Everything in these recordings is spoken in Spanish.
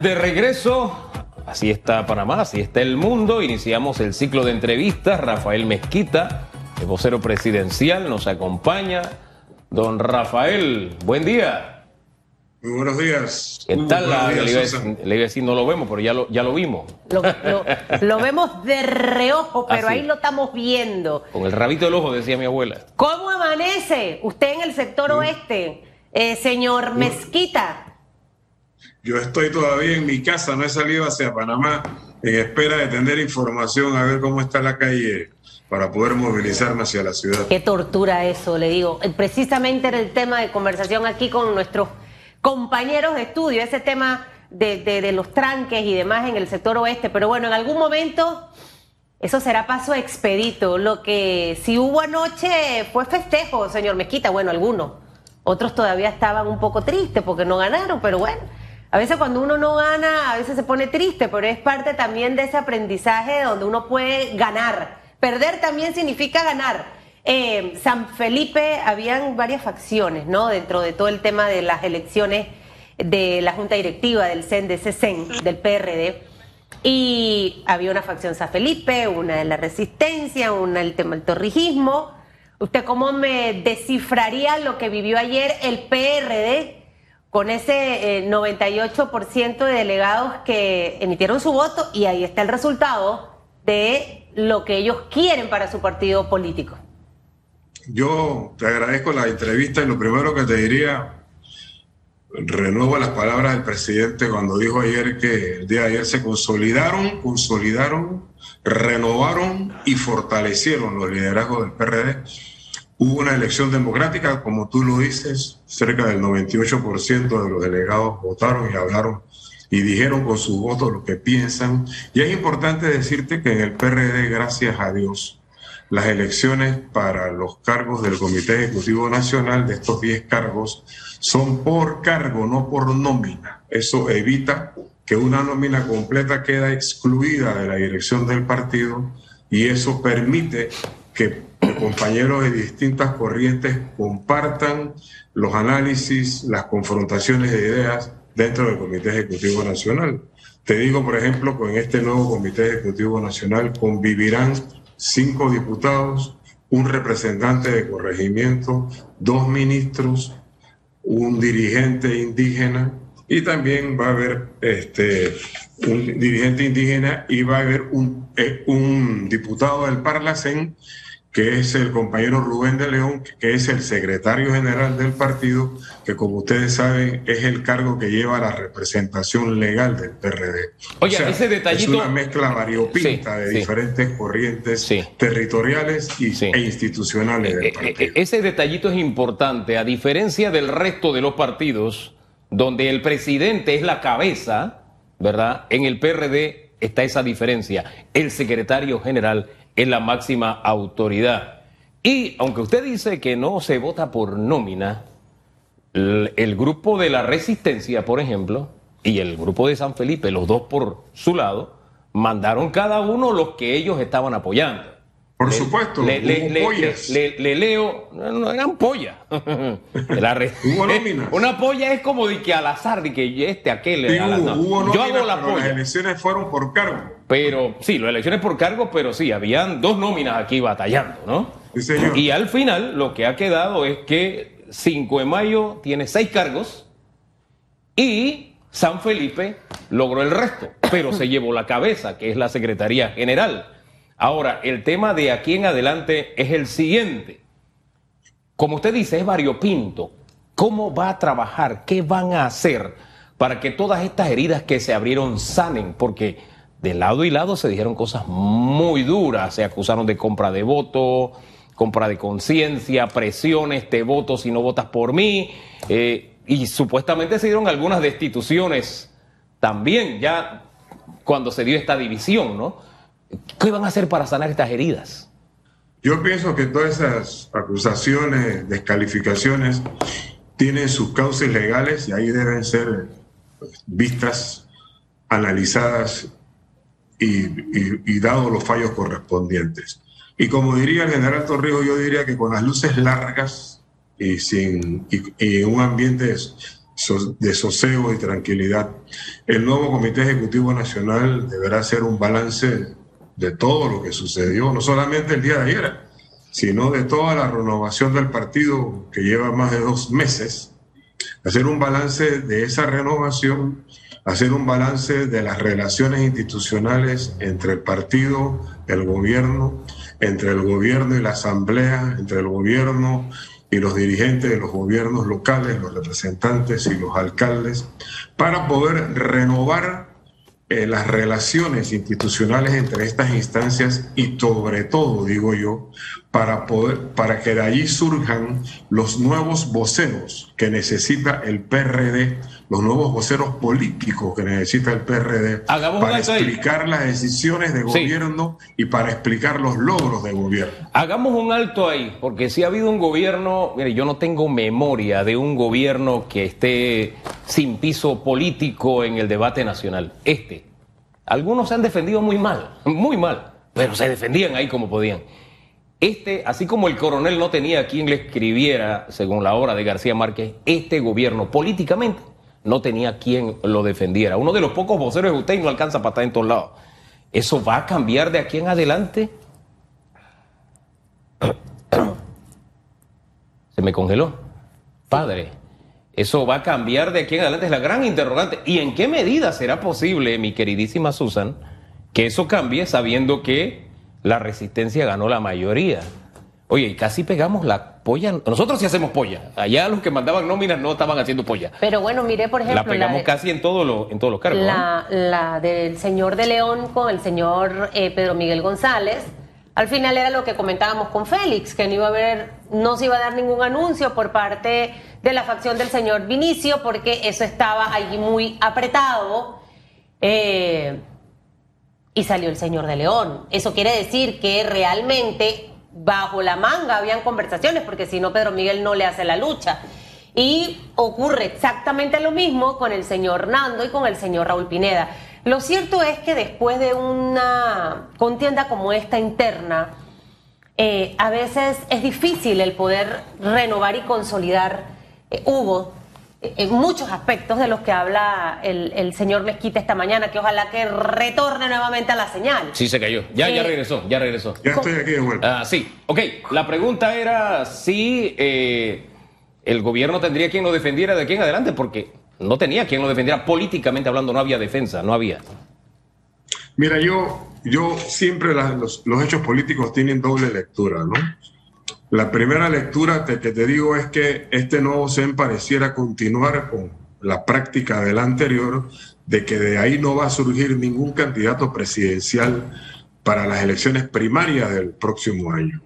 De regreso, así está Panamá, así está el mundo. Iniciamos el ciclo de entrevistas. Rafael Mezquita, el vocero presidencial, nos acompaña. Don Rafael, buen día. Muy buenos días. ¿Qué Muy tal? La, días, le, iba a decir, le iba a decir, no lo vemos, pero ya lo, ya lo vimos. Lo, lo- lo vemos de reojo, pero Ah, ahí lo estamos viendo. Con el rabito del ojo, decía mi abuela. ¿Cómo amanece usted en el sector oeste, eh, señor Mezquita? Yo estoy todavía en mi casa, no he salido hacia Panamá en espera de tener información a ver cómo está la calle para poder movilizarme hacia la ciudad. Qué tortura eso, le digo. Eh, Precisamente era el tema de conversación aquí con nuestros compañeros de estudio, ese tema de, los tranques y demás en el sector oeste. Pero bueno, en algún momento eso será paso expedito. Lo que si hubo anoche fue festejo, señor Mezquita. Bueno, algunos. Otros todavía estaban un poco tristes porque no ganaron, pero bueno. A veces cuando uno no gana, a veces se pone triste, pero es parte también de ese aprendizaje donde uno puede ganar. Perder también significa ganar. Eh, San Felipe, habían varias facciones, ¿no? Dentro de todo el tema de las elecciones de la Junta Directiva del CEN, de ese CEN, del PRD. Y había una facción San Felipe, una de la resistencia, una del tema del torrijismo. ¿Usted cómo me descifraría lo que vivió ayer el PRD con ese eh, 98% de delegados que emitieron su voto y ahí está el resultado de lo que ellos quieren para su partido político? Yo te agradezco la entrevista y lo primero que te diría, renuevo las palabras del presidente cuando dijo ayer que el día de ayer se consolidaron, consolidaron, renovaron y fortalecieron los liderazgos del PRD. Hubo una elección democrática, como tú lo dices, cerca del 98% de los delegados votaron y hablaron y dijeron con sus votos lo que piensan. Y es importante decirte que en el PRD, gracias a Dios, las elecciones para los cargos del Comité Ejecutivo Nacional, de estos 10 cargos, son por cargo, no por nómina. Eso evita que una nómina completa queda excluida de la dirección del partido y eso permite que compañeros de distintas corrientes compartan los análisis, las confrontaciones de ideas dentro del Comité Ejecutivo Nacional. Te digo, por ejemplo, con este nuevo Comité Ejecutivo Nacional convivirán cinco diputados, un representante de corregimiento, dos ministros, un dirigente indígena y también va a haber este, un dirigente indígena y va a haber un, eh, un diputado del Parlacén que es el compañero Rubén de León, que es el secretario general del partido, que como ustedes saben es el cargo que lleva la representación legal del PRD. Oye, ese detallito- Es una mezcla variopinta Sí, de sí. diferentes corrientes Sí. territoriales y, e institucionales del Eh, eh, partido. Ese detallito es importante, a diferencia del resto de los partidos, donde el presidente es la cabeza, ¿verdad? En el PRD está esa diferencia. El secretario general es la máxima autoridad. Y aunque usted dice que no se vota por nómina, el, grupo de la resistencia, por ejemplo, y el grupo de San Felipe, los dos por su lado, mandaron cada uno los que ellos estaban apoyando. Por supuesto, Le, le- le- pollas. le- le leo, no, no eran pollas. La re-. Una polla es como de que al azar, de que este, aquel. Sí, hubo, Yo hago la pero las polla. elecciones fueron por cargo. Pero sí, las elecciones por cargo, pero sí, habían dos nóminas aquí batallando, ¿no? Sí, señor. Y al final lo que ha quedado es que 5 de mayo tiene seis cargos y San Felipe logró el resto, pero se llevó la cabeza, que es la Secretaría General. Ahora, el tema de aquí en adelante es el siguiente. Como usted dice, es variopinto. ¿Cómo va a trabajar? ¿Qué van a hacer para que todas estas heridas que se abrieron sanen? Porque de lado y lado se dijeron cosas muy duras. Se acusaron de compra de voto, compra de conciencia, presiones, te voto si no votas por mí. eh, y supuestamente se dieron algunas destituciones también, ya cuando se dio esta división, ¿no? ¿Qué van a hacer para sanar estas heridas? Yo pienso que todas esas acusaciones, descalificaciones, tienen sus causas legales y ahí deben ser pues, vistas, analizadas y, y- y dados los fallos correspondientes. Y como diría el general Torrijos, yo diría que con las luces largas y, sin, y, y un ambiente de sosego y tranquilidad. El nuevo Comité Ejecutivo Nacional deberá hacer un balance de todo lo que sucedió, no solamente el día de ayer, sino de toda la renovación del partido que lleva más de dos meses, hacer un balance de esa renovación, hacer un balance de las relaciones institucionales entre el partido, el gobierno, entre el gobierno y la asamblea, entre el gobierno y los dirigentes de los gobiernos locales, los representantes y los alcaldes, para poder renovar eh, las relaciones institucionales entre estas instancias y sobre todo, digo yo, para, poder, para que de allí surjan los nuevos voceros que necesita el PRD, los nuevos voceros políticos que necesita el PRD para explicar las decisiones de gobierno y para explicar los logros de gobierno. Hagamos un alto ahí, porque si ha habido un gobierno, mire, yo no tengo memoria de un gobierno que esté sin piso político en el debate nacional. Este. Algunos se han defendido muy mal, muy mal, pero se defendían ahí como podían. Este, así como el coronel no tenía quien le escribiera, según la obra de García Márquez, este gobierno políticamente no tenía quien lo defendiera. Uno de los pocos voceros de usted no alcanza para estar en todos lados. ¿Eso va a cambiar de aquí en adelante? Se me congeló. Padre, ¿eso va a cambiar de aquí en adelante? Es la gran interrogante. ¿Y en qué medida será posible, mi queridísima Susan, que eso cambie sabiendo que la resistencia ganó la mayoría. Oye, y casi pegamos la polla. Nosotros sí hacemos polla. Allá los que mandaban nóminas no estaban haciendo polla. Pero bueno, mire, por ejemplo. La pegamos casi en, todo en todos los cargos. La, la del señor de León con el señor eh, Pedro Miguel González. Al final era lo que comentábamos con Félix, que no iba a haber, no se iba a dar ningún anuncio por parte de la facción del señor Vinicio, porque eso estaba allí muy apretado. Eh, y salió el señor de León. Eso quiere decir que realmente bajo la manga habían conversaciones, porque si no Pedro Miguel no le hace la lucha. Y ocurre exactamente lo mismo con el señor Nando y con el señor Raúl Pineda. Lo cierto es que después de una contienda como esta interna, eh, a veces es difícil el poder renovar y consolidar. Eh, Hugo, en muchos aspectos de los que habla el, señor Mezquita esta mañana, que ojalá que retorne nuevamente a la señal. Sí, se cayó. Ya, ya eh, regresó, ya regresó. Ya estoy aquí de vuelta. Ah, sí. Ok, la pregunta era si eh, el gobierno tendría quien lo defendiera de aquí en adelante, porque no tenía quien lo defendiera políticamente hablando, no había defensa, no había. Mira, yo, yo siempre los, los hechos políticos tienen doble lectura, ¿no? La primera lectura que te digo es que este nuevo CEN pareciera continuar con la práctica del anterior, de que de ahí no va a surgir ningún candidato presidencial para las elecciones primarias del próximo año.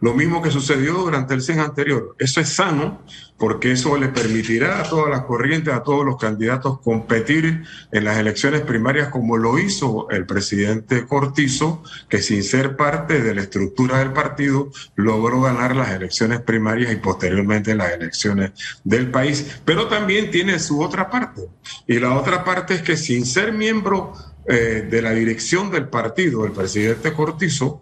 Lo mismo que sucedió durante el CEN anterior. Eso es sano porque eso le permitirá a todas las corrientes, a todos los candidatos competir en las elecciones primarias como lo hizo el presidente Cortizo, que sin ser parte de la estructura del partido logró ganar las elecciones primarias y posteriormente las elecciones del país. Pero también tiene su otra parte. Y la otra parte es que sin ser miembro eh, de la dirección del partido, el presidente Cortizo,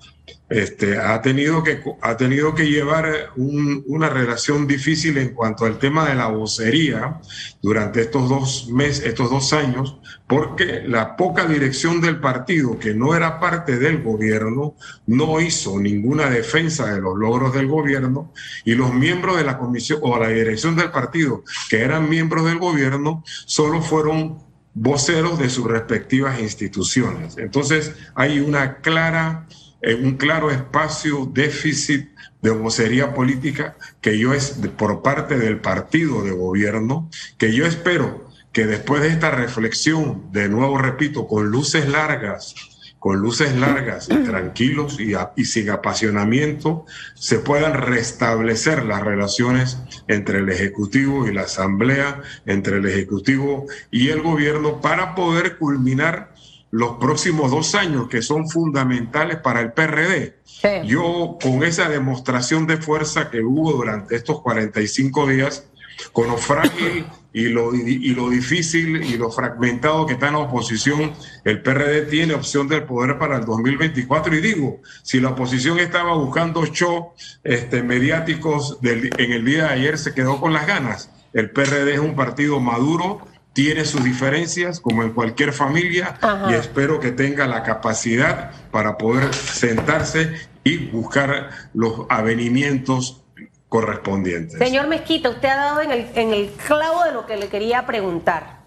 este, ha, tenido que, ha tenido que llevar una relación difícil en cuanto al tema de la vocería durante estos dos meses, estos dos años, porque la poca dirección del partido, que no era parte del gobierno, no hizo ninguna defensa de los logros del gobierno y los miembros de la comisión o la dirección del partido, que eran miembros del gobierno, solo fueron voceros de sus respectivas instituciones. Entonces hay una clara, eh, un claro espacio déficit de vocería política que yo es por parte del partido de gobierno, que yo espero que después de esta reflexión, de nuevo repito, con luces largas, con luces largas y tranquilos y, sin apasionamiento, se puedan restablecer las relaciones entre el Ejecutivo y la Asamblea, entre el Ejecutivo y el Gobierno, para poder culminar los próximos dos años que son fundamentales para el PRD. Yo, con esa demostración de fuerza que hubo durante estos 45 días, con lo frágil y lo, y lo difícil y lo fragmentado que está en la oposición, el PRD tiene opción del poder para el 2024. Y digo, si la oposición estaba buscando show este, mediáticos en el día de ayer, se quedó con las ganas. El PRD es un partido maduro, tiene sus diferencias como en cualquier familia y espero que tenga la capacidad para poder sentarse y buscar los avenimientos correspondientes. Señor Mezquita, usted ha dado en el, en el clavo de lo que le quería preguntar.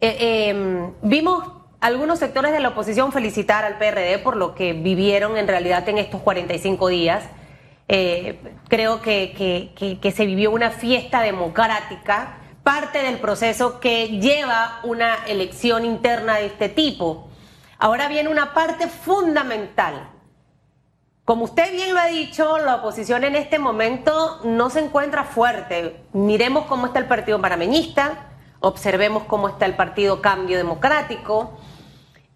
Eh, em, vimos algunos sectores de la oposición felicitar al PRD por lo que vivieron en realidad en estos 45 días. Eh, creo que, que se vivió una fiesta democrática parte del proceso que lleva una elección interna de este tipo. Ahora viene una parte fundamental. Como usted bien lo ha dicho, la oposición en este momento no se encuentra fuerte. Miremos cómo está el Partido Panameñista, observemos cómo está el Partido Cambio Democrático.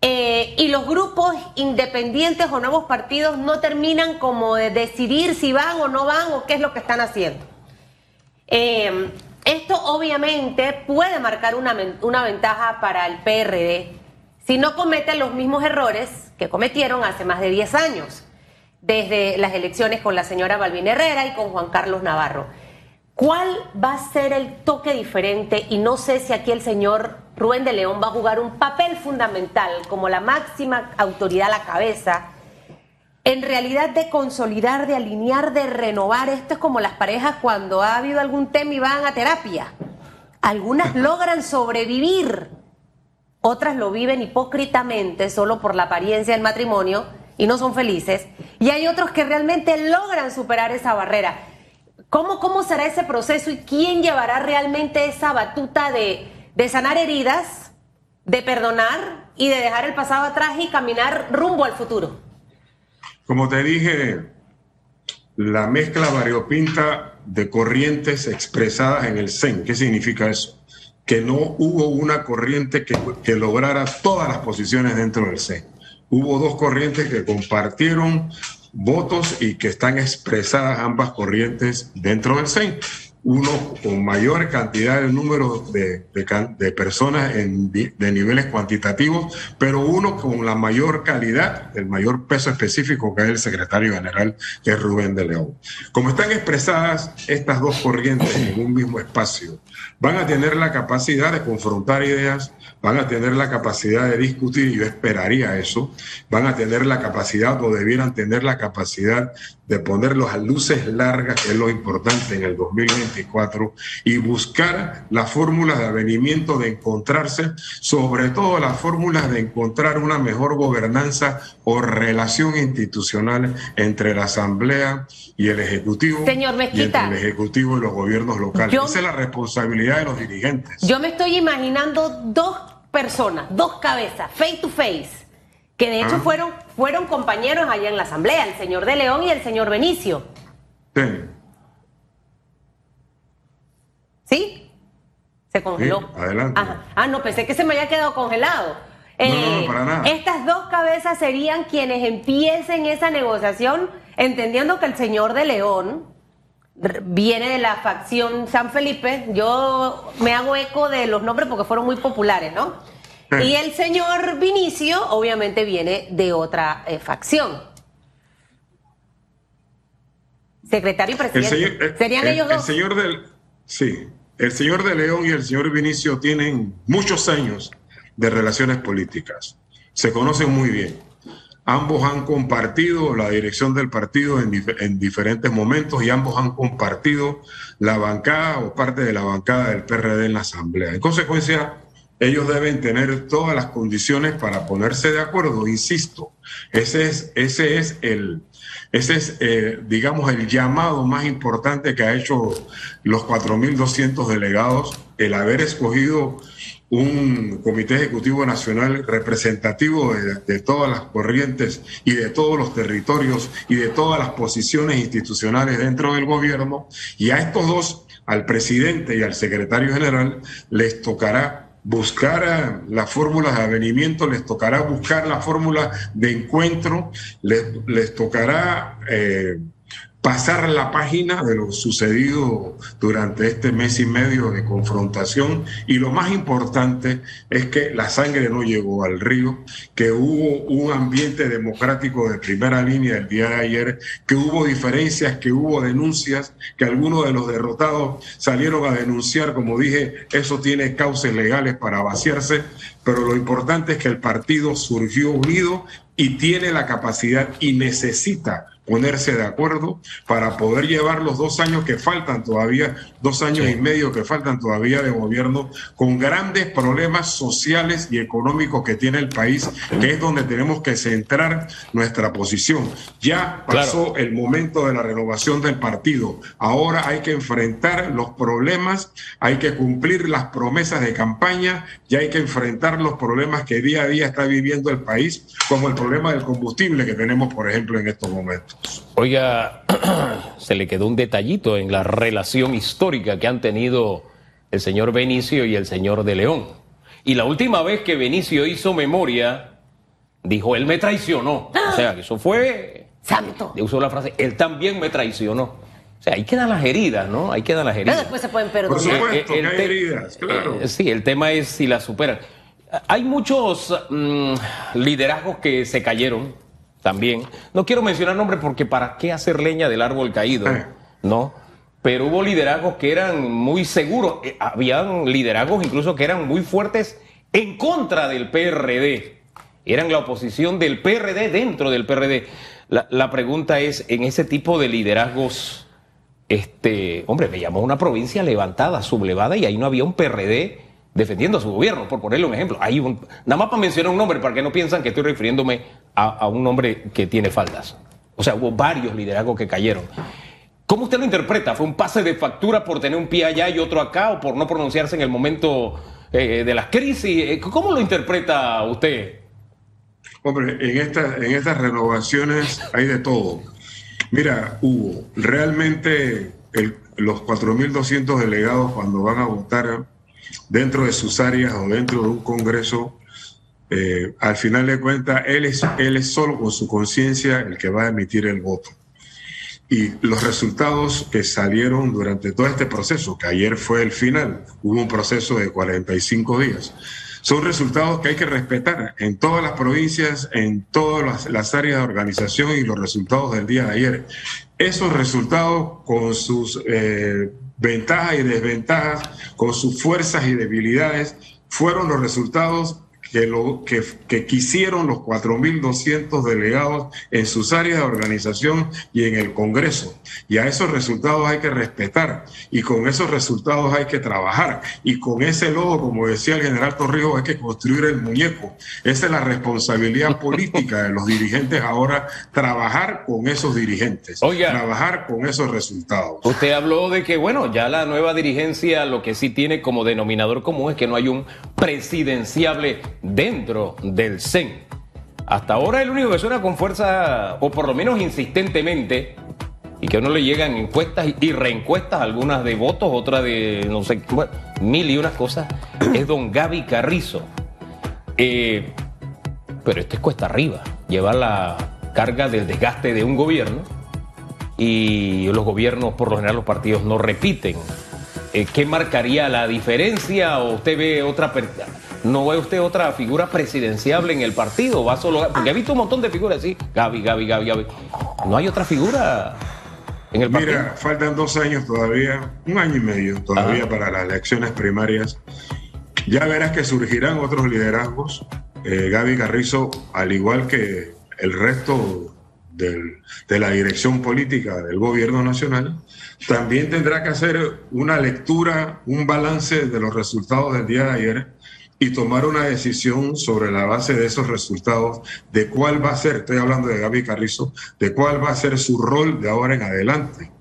Eh, y los grupos independientes o nuevos partidos no terminan como de decidir si van o no van o qué es lo que están haciendo. Eh, esto obviamente puede marcar una, una ventaja para el PRD si no cometen los mismos errores que cometieron hace más de 10 años, desde las elecciones con la señora Balvin Herrera y con Juan Carlos Navarro. ¿Cuál va a ser el toque diferente? Y no sé si aquí el señor Rubén de León va a jugar un papel fundamental como la máxima autoridad a la cabeza en realidad de consolidar, de alinear, de renovar. Esto es como las parejas cuando ha habido algún tema y van a terapia. Algunas logran sobrevivir, otras lo viven hipócritamente solo por la apariencia del matrimonio y no son felices. Y hay otros que realmente logran superar esa barrera. ¿Cómo, cómo será ese proceso y quién llevará realmente esa batuta de, de sanar heridas, de perdonar y de dejar el pasado atrás y caminar rumbo al futuro? Como te dije, la mezcla variopinta de corrientes expresadas en el CEN. ¿Qué significa eso? Que no hubo una corriente que, lograra todas las posiciones dentro del CEN. Hubo dos corrientes que compartieron votos y que están expresadas ambas corrientes dentro del CEN uno con mayor cantidad de número de, personas de niveles cuantitativos, pero uno con la mayor calidad, el mayor peso específico que es el secretario general, que es Rubén de León. Como están expresadas estas dos corrientes en un mismo espacio, van a tener la capacidad de confrontar ideas, van a tener la capacidad de discutir, y yo esperaría eso, van a tener la capacidad o debieran tener la capacidad de ponerlos a luces largas, que es lo importante en el 2024, y buscar las fórmulas de avenimiento de encontrarse, sobre todo las fórmulas de encontrar una mejor gobernanza o relación institucional entre la Asamblea y el Ejecutivo. Señor Mezquita. el Ejecutivo y los gobiernos locales. Esa es la responsabilidad de los dirigentes. Yo me estoy imaginando dos personas, dos cabezas, face to face que de hecho ah. fueron, fueron compañeros allá en la asamblea, el señor de León y el señor Benicio. ¿Sí? Se congeló. adelante. Ah, no, pensé que se me había quedado congelado. no, no, eh, para nada. Estas dos cabezas serían quienes empiecen esa negociación, entendiendo que el señor de León viene de la facción San Felipe. Yo me hago eco de los nombres porque fueron muy populares, ¿no? Y el señor Vinicio, obviamente, viene de otra eh, facción. Secretario y presidente. Eh, ¿Serían ellos dos? El señor del. Sí. El señor de León y el señor Vinicio tienen muchos años de relaciones políticas. Se conocen muy bien. Ambos han compartido la dirección del partido en, en, diferentes momentos y ambos han compartido la bancada o parte de la bancada del PRD en la Asamblea. En consecuencia, ellos deben tener todas las condiciones para ponerse de acuerdo, insisto. Ese es, ese es el, ese es, eh, digamos, el llamado más importante que ha hecho los 4.200 delegados, el haber escogido un comité ejecutivo nacional representativo de, de, todas las corrientes y de todos los territorios y de todas las posiciones institucionales dentro del gobierno. Y a estos dos, al presidente y al secretario general, les tocará buscar las fórmulas de avenimiento, les tocará buscar la fórmula de encuentro, les, les tocará eh, pasar la página de lo sucedido durante este mes y medio de confrontación. Y lo más importante es que la sangre no llegó al río, que hubo un ambiente democrático de primera línea el día de ayer, que hubo diferencias, que hubo denuncias, que algunos de los derrotados salieron a denunciar, como dije, eso tiene causas legales para vaciarse, pero lo importante es que el partido surgió unido y tiene la capacidad y necesita ponerse de acuerdo para poder llevar los dos años que faltan todavía, dos años y medio que faltan todavía de gobierno, con grandes problemas sociales y económicos que tiene el país, que es donde tenemos que centrar nuestra posición. Ya pasó el momento de la renovación del partido. Ahora hay que enfrentar los problemas, hay que cumplir las promesas de campaña y hay que enfrentar los problemas que día a día está viviendo el país, como el problema del combustible que tenemos, por ejemplo, en estos momentos. Oiga, se le quedó un detallito en la relación histórica que han tenido el señor Benicio y el señor de León. Y la última vez que Benicio hizo memoria, dijo, él me traicionó. O sea, que eso fue... Santo. Usó la frase, él también me traicionó. O sea, ahí quedan las heridas, ¿no? Ahí quedan las heridas. Pero después se pueden perdonar. Por supuesto, Eh, el que hay heridas, claro. Eh, Sí, el tema es si la superan. Hay muchos mm, liderazgos que se cayeron también. No quiero mencionar nombres porque para qué hacer leña del árbol caído, Eh. ¿no? Pero hubo liderazgos que eran muy seguros. Eh, Habían liderazgos incluso que eran muy fuertes en contra del PRD. Eran la oposición del PRD dentro del PRD. La, la pregunta es, en ese tipo de liderazgos, este, hombre, me llamó una provincia levantada, sublevada, y ahí no había un PRD defendiendo a su gobierno, por ponerle un ejemplo. Un, nada más para mencionar un nombre, para que no piensan que estoy refiriéndome a, un hombre que tiene faldas. O sea, hubo varios liderazgos que cayeron. ¿Cómo usted lo interpreta? ¿Fue un pase de factura por tener un pie allá y otro acá, o por no pronunciarse en el momento eh, de las crisis? Eh, ¿Cómo lo interpreta usted? Hombre, en estas renovaciones hay de todo. Mira, Hugo, realmente el- los 4.200 delegados cuando van a votar dentro de sus áreas o dentro de un congreso, eh, al final de cuentas, él es, él es solo con su conciencia el que va a emitir el voto. Y los resultados que salieron durante todo este proceso, que ayer fue el final, hubo un proceso de 45 días, son resultados que hay que respetar en todas las provincias, en todas las, las áreas de organización y los resultados del día de ayer. Esos resultados con sus eh, ventajas y desventajas, con sus fuerzas y debilidades, fueron los resultados que, lo, que, que quisieron los 4.200 delegados en sus áreas de organización y en el Congreso. Y a esos resultados hay que respetar y con esos resultados hay que trabajar. Y con ese logo, como decía el general Torrijos, hay que construir el muñeco. Esa es la responsabilidad política de los dirigentes ahora, trabajar con esos dirigentes, Oiga. trabajar con esos resultados. Usted habló de que, bueno, ya la nueva dirigencia lo que sí tiene como denominador común es que no hay un presidenciable dentro del CEN. Hasta ahora el único que suena con fuerza, o por lo menos insistentemente, y que a uno le llegan encuestas y reencuestas, algunas de votos, otras de, no sé, mil y unas cosas, es don Gaby Carrizo. Eh, pero esto es cuesta arriba, lleva la carga del desgaste de un gobierno y los gobiernos, por lo general, los partidos no repiten. Eh, ¿Qué marcaría la diferencia? ¿O usted ve otra, per- no ve usted otra figura presidenciable en el partido? ¿Va solo, porque he visto un montón de figuras así, Gaby, Gaby, Gaby, Gaby. ¿No hay otra figura en el partido? Mira, faltan dos años todavía, un año y medio todavía Ajá. para las elecciones primarias. Ya verás que surgirán otros liderazgos. Eh, Gaby Carrizo, al igual que el resto del- de la dirección política del gobierno nacional, también tendrá que hacer una lectura, un balance de los resultados del día de ayer y tomar una decisión sobre la base de esos resultados de cuál va a ser, estoy hablando de Gaby Carrizo, de cuál va a ser su rol de ahora en adelante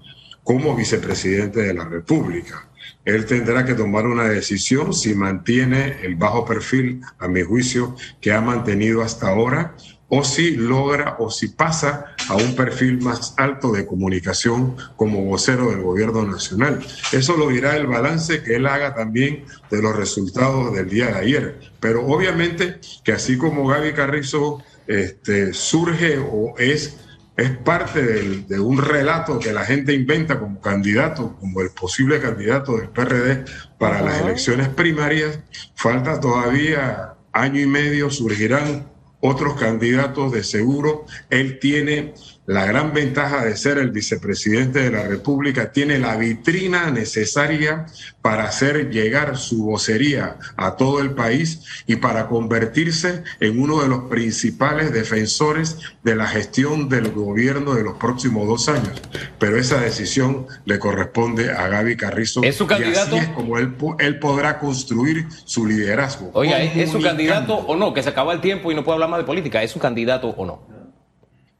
como vicepresidente de la República. Él tendrá que tomar una decisión si mantiene el bajo perfil, a mi juicio, que ha mantenido hasta ahora, o si logra o si pasa a un perfil más alto de comunicación como vocero del gobierno nacional. Eso lo dirá el balance que él haga también de los resultados del día de ayer. Pero obviamente que así como Gaby Carrizo este, surge o es es parte de un relato que la gente inventa como candidato, como el posible candidato del PRD para las elecciones primarias. Falta todavía año y medio, surgirán otros candidatos de seguro. Él tiene la gran ventaja de ser el vicepresidente de la República, tiene la vitrina necesaria para hacer llegar su vocería a todo el país y para convertirse en uno de los principales defensores de la gestión del gobierno de los próximos dos años. Pero esa decisión le corresponde a Gaby Carrizo. ¿Es su candidato? Y así es como él, él podrá construir su liderazgo. Oiga, ¿es su candidato o no? Que se acaba el tiempo y no puede hablar más de política. ¿Es su candidato o no?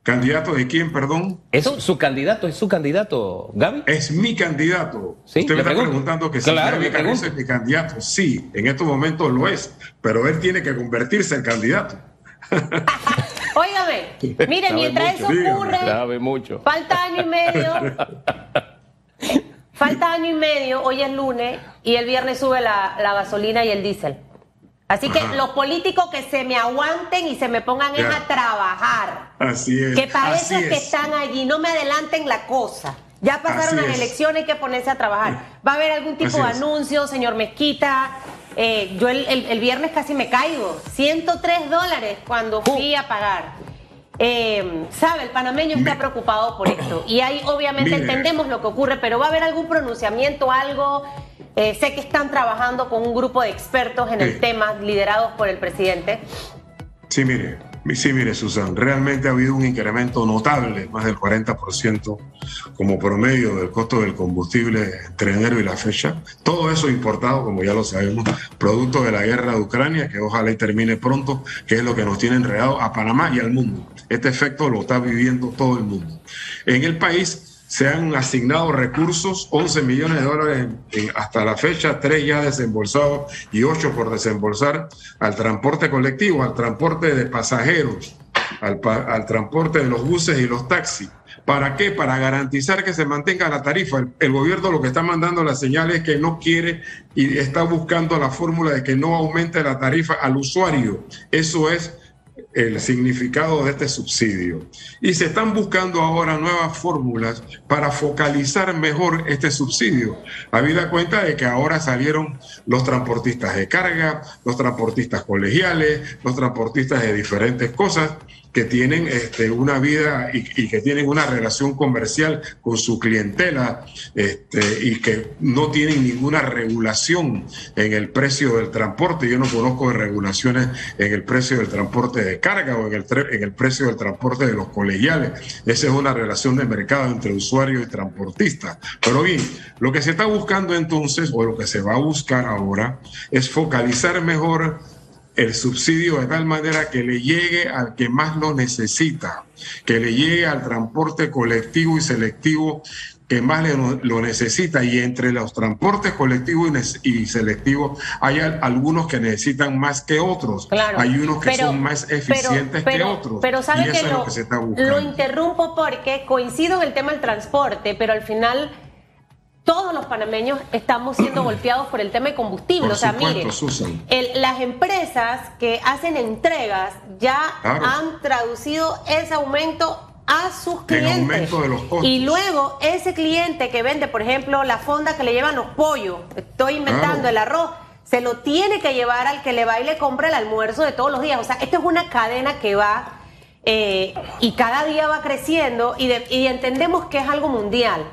¿Candidato de quién, perdón? ¿Eso, su candidato? ¿Es su candidato, Gaby? Es mi candido. Usted me está preguntando que si Gaby es mi candidato. Sí, en estos momentos lo es, pero él tiene que convertirse en candidato. Óigame, mire, mientras eso ocurre, mucho. falta año y medio. falta año y medio, hoy es lunes, y el viernes sube la, la gasolina y el diésel. Así que los políticos que se me aguanten y se me pongan a trabajar. Así es. Que para eso es que están allí, no me adelanten la cosa. Ya pasaron las elecciones, hay que ponerse a trabajar. ¿Va a haber algún tipo de anuncio, señor Mezquita? Eh, yo el, viernes casi me caigo. 103 dólares cuando fui a pagar. Eh, sabe, el panameño está preocupado por esto. Y ahí obviamente entendemos lo que ocurre, pero ¿va a haber algún pronunciamiento, algo? Eh, sé que están trabajando con un grupo de expertos en el tema, liderados por el presidente. Sí, mire, sí, mire, Susan, realmente ha habido un incremento notable, más del 40% como promedio del costo del combustible entre enero y la fecha. Todo eso importado, como ya lo sabemos, producto de la guerra de Ucrania, que ojalá y termine pronto, que es lo que nos tiene enredado a Panamá y al mundo. Este efecto lo está viviendo todo el mundo. En el país se han asignado recursos, 11 millones de dólares hasta la fecha, 3 ya desembolsados y 8 por desembolsar al transporte colectivo, al transporte de pasajeros, al, transporte de los buses y los taxis. ¿Para qué? Para garantizar que se mantenga la tarifa. El, el, gobierno lo que está mandando la señal es que no quiere y está buscando la fórmula de que no aumente la tarifa al usuario. Eso es el significado de este subsidio. Y se están buscando ahora nuevas fórmulas para focalizar mejor este subsidio. Habida cuenta de que ahora salieron los transportistas de carga, los transportistas colegiales, los transportistas de diferentes cosas que tienen este, una vida y, que tienen una relación comercial con su clientela este, y que no tienen ninguna regulación en el precio del transporte. Yo no conozco regulaciones en el precio del transporte de carga o en el, en el precio del transporte de los colegiales. Esa es una relación de mercado entre usuario y transportista. Pero bien, lo que se está buscando entonces, o lo que se va a buscar ahora, es focalizar mejor el subsidio de tal manera que le llegue al que más lo necesita, que le llegue al transporte colectivo y selectivo que más lo necesita y entre los transportes colectivos y, selectivos hay algunos que necesitan más que otros. hay unos que son más eficientes que otros. Pero sabe que, lo, lo interrumpo porque coincido en el tema del transporte, pero al final todos los panameños estamos siendo golpeados por el tema de combustible. o sea, miren, las empresas que hacen entregas ya han traducido ese aumento a sus clientes. Y luego ese cliente que vende, por ejemplo, la fonda que le llevan los pollos, estoy inventando el arroz, se lo tiene que llevar al que le va y le compra el almuerzo de todos los días. O sea, esta es una cadena que va eh, y cada día va creciendo y, y entendemos que es algo mundial.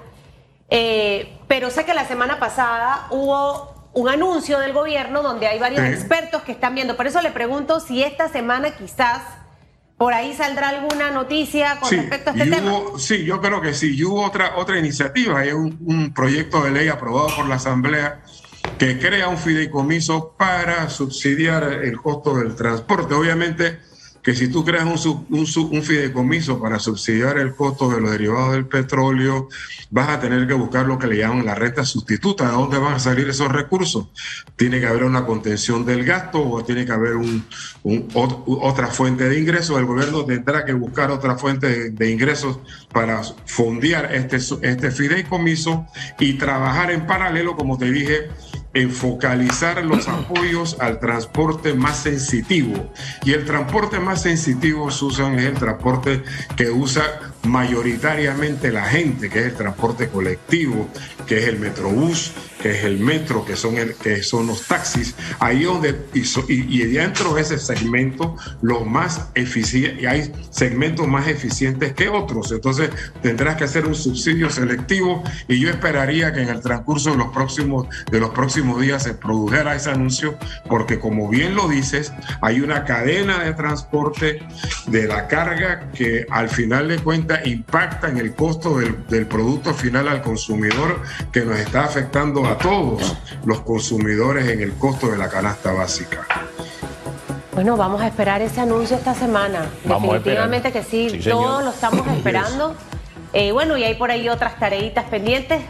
Eh, pero sé que la semana pasada hubo un anuncio del gobierno donde hay varios expertos que están viendo. Por eso le pregunto si esta semana quizás por ahí saldrá alguna noticia con respecto a este tema. sí, yo creo que sí. Y hubo otra, otra iniciativa. Hay un, un proyecto de ley aprobado por la Asamblea que crea un fideicomiso para subsidiar el costo del transporte. Obviamente que si tú creas un, un, un, fideicomiso para subsidiar el costo de los derivados del petróleo, vas a tener que buscar lo que le llaman la renta sustituta. ¿De dónde van a salir esos recursos? Tiene que haber una contención del gasto o tiene que haber un, otra fuente de ingresos. El gobierno tendrá que buscar otra fuente de, de ingresos para fondear este, este fideicomiso y trabajar en paralelo, como te dije, en focalizar los apoyos al transporte más sensitivo. Y el transporte más sensitivo, Susan, es el transporte que usa mayoritariamente la gente, que es el transporte colectivo, que es el metrobús, que es el metro, que son, el, que son los taxis, ahí donde, y, y, dentro de ese segmento, los más eficientes, hay segmentos más eficientes que otros, entonces tendrás que hacer un subsidio selectivo y yo esperaría que en el transcurso de los próximos, de los próximos días se produjera ese anuncio, porque como bien lo dices, hay una cadena de transporte de la carga que al final de cuentas impacta en el costo del, del producto final al consumidor que nos está afectando a todos los consumidores en el costo de la canasta básica. Bueno, vamos a esperar ese anuncio esta semana. Definitivamente que sí, todos lo estamos esperando. Eh, bueno, y hay por ahí otras tareitas pendientes.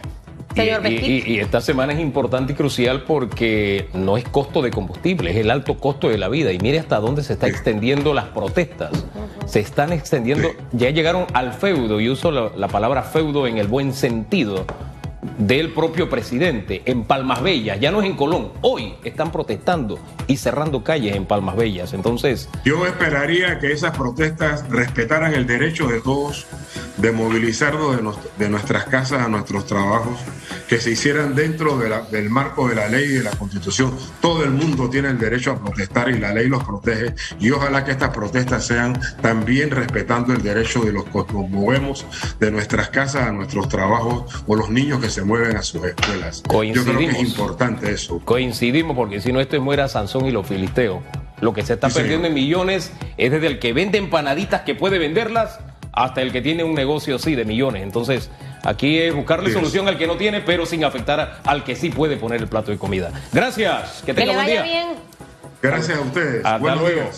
Señor y, y, esta semana es importante y crucial porque no es costo de combustible, es el alto costo de la vida. Y mire hasta dónde se están extendiendo las protestas. Se están extendiendo, ya llegaron al feudo, y uso la palabra feudo en el buen sentido, del propio presidente en Palmas Bellas, ya no es en Colón, hoy están protestando y cerrando calles en Palmas Bellas. Entonces... Yo esperaría que esas protestas respetaran el derecho de todos de movilizarnos de, nuestras casas a nuestros trabajos, que se hicieran dentro del marco de la ley y de la constitución. Todo el mundo tiene el derecho a protestar y la ley los protege y ojalá que estas protestas sean también respetando el derecho de los que nos movemos de nuestras casas a nuestros trabajos o los niños que se mueven a sus escuelas. Yo creo que es importante eso. Coincidimos porque si no esto muera Sansón y los filisteos. Lo que se está perdiendo en millones es desde el que vende empanaditas que puede venderlas hasta el que tiene un negocio así de millones. Entonces, aquí es buscarle solución al que no tiene, pero sin afectar al que sí puede poner el plato de comida. Gracias, que tenga buen día. Bien. Gracias a ustedes. Hasta luego.